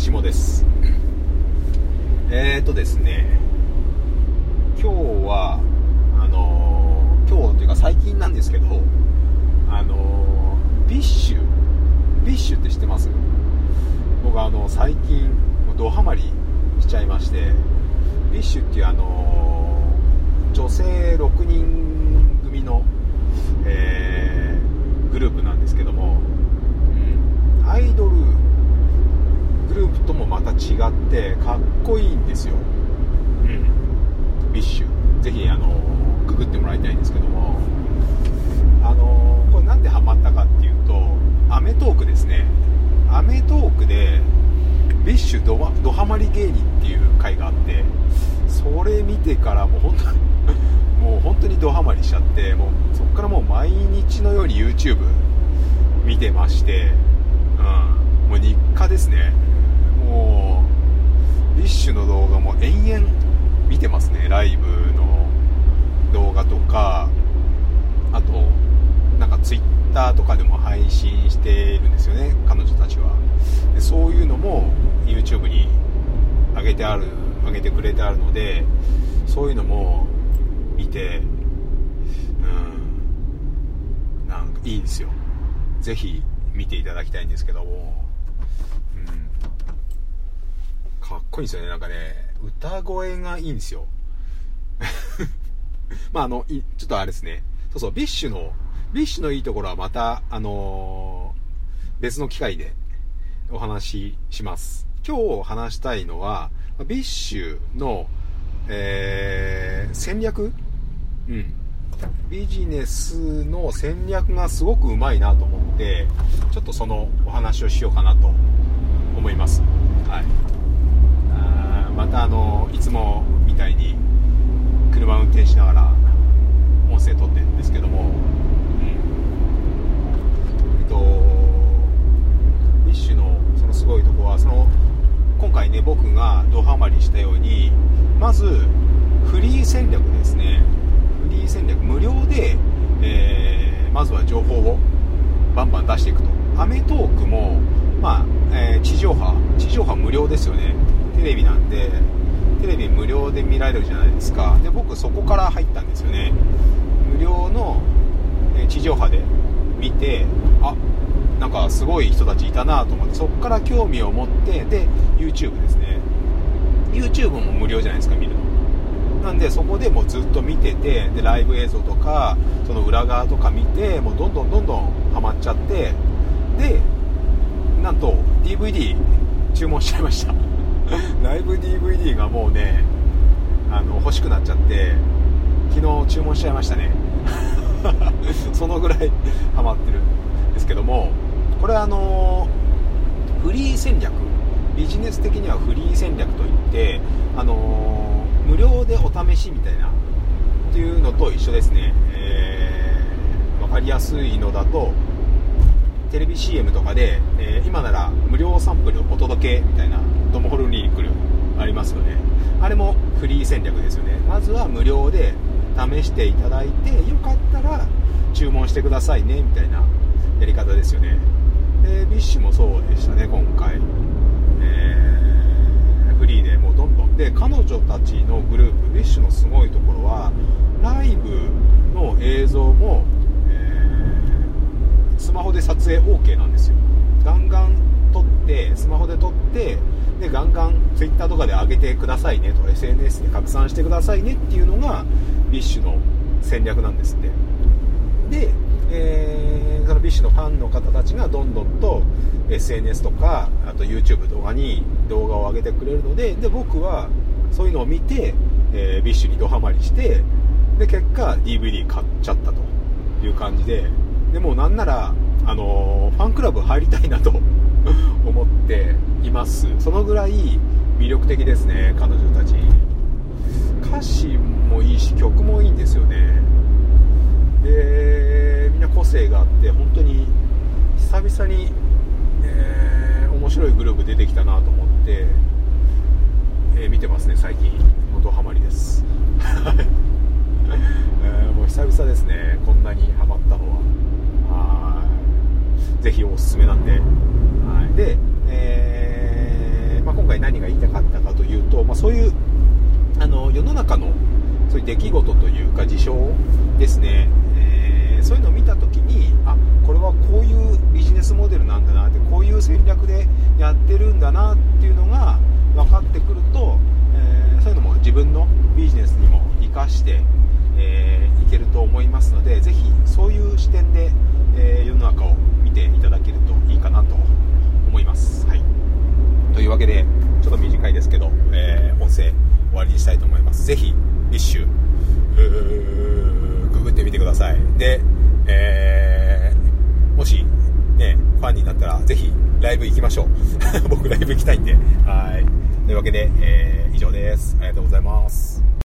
下です。えーとですね今日はあのー、今日というか最近なんですけどあのー、 BiSH BiSH って知ってます？僕あの最近ドハマりしちゃいまして BiSH っていうあのー、女性6人組の、えー、グループなんですけども、うん、アイドルともまた違ってかっこいいんですよ、うん、 BiSH。ぜひあのググってもらいたいんですけども。あのこれなんでハマったかっていうと『アメトーーク』ですね『アメトーーク』で BiSH ドドハマり芸人っていう回があってそれ見てからもう本当に もう本当にドハマりしちゃってもうそこからもう毎日のように YouTube 見てまして、うん、もう日課ですねもう BiSHの動画も延々見てますね。ライブの動画とかあとなんか Twitter とかでも配信しているんですよね彼女たちは。でそういうのも YouTube に上げてある上げてくれてあるのでそういうのも見てうんなんかいいんですよ。ぜひ見ていただきたいんですけども。うん。かっこいいんですよね。なんかね、歌声がいいんですよ。まあ、あの、ちょっとあれですね。そうそう、 BiSHの、 BiSHのいいところはまた、あのー、別の機会でお話しします。今日話したいのは、 BiSHの、えー、戦略？うん。ビジネスの戦略がすごくうまいなと思って、ちょっとそのお話をしようかなと思います。はい。またあのいつもみたいに車運転しながら音声撮ってるんですけども、うん、えっと BiSHのそのすごいとこはその今回ね僕がドハマりしたようにまずフリー戦略ですね。フリー戦略無料で、えー、まずは情報をバンバン出していくと。アメトーークもまあ、えー、地上波地上波無料ですよね。テレビなんでテレビ無料で見られるじゃないですか。で僕そこから入ったんですよね。無料の地上波で見てあなんかすごい人たちいたなと思ってそこから興味を持ってで YouTube ですね。YouTube も無料じゃないですか見るの。なんでそこでもうずっと見ててでライブ映像とかその裏側とか見てもうどんどんどんどんハマっちゃってでなんと DVD 注文しちゃいました。ライブ DVD がもうねあの欲しくなっちゃって昨日注文しちゃいましたね。そのぐらいハマってるんですけどもこれはあのフリー戦略ビジネス的にはフリー戦略といってあの無料でお試しみたいなっていうのと一緒ですね、えー、分かりやすいのだとテレビ CM とかで、えー、今なら無料サンプルお届けみたいなドモホルンリンクルありますよね。あれもフリー戦略ですよね。まずは無料で試していただいてよかったら注文してくださいねみたいなやり方ですよね。で BiSHもそうでしたね今回、えー、フリーでもうどんどん。で彼女たちのグループ BiSHのすごいところはライブの映像もスマホで撮影 OK なんですよ。ガンガン撮ってスマホで撮ってでガンガン Twitter とかで上げてくださいねと SNS で拡散してくださいねっていうのが BiSHの戦略なんですって。で、えー、その BiSHのファンの方たちがどんどんと SNS とかあと YouTube とかに動画を上げてくれるのでで僕はそういうのを見て、えー、 BiSHにドハマりしてで結果 DVD 買っちゃったという感じで。でもなんなら、あのファンクラブ入りたいなと 思っています。そのぐらい魅力的ですね彼女たち。歌詞もいいし曲もいいんですよね。でみんな個性があって本当に久々に、えー、面白いグループ出てきたなと思って、えー、見てますね最近。元ハマりです。えー、もう久々ですねこんなにハマったのは。ぜひおすすめなんで、はい、で、えまあ、今回何が言いたかったかというと、まあ、そういうあの世の中のそういう出来事というか事象ですね、えー、そういうのを見た時にあこれはこういうビジネスモデルなんだなってこういう戦略でやってるんだなっていうのが分かってくると、えー、そういうのも自分のビジネスにも生かして、えー、いけると思いますのでぜひそういう視点で、え世の中を見ていただけるといいかなと思います。はい、というわけでちょっと短いですけど、えー音声終わりにしたいと思います。ぜひビッシュググってみてください。で、えー、もしねファンになったらぜひライブ行きましょう。僕ライブ行きたいんで。はい。というわけで、えー、以上です。ありがとうございます。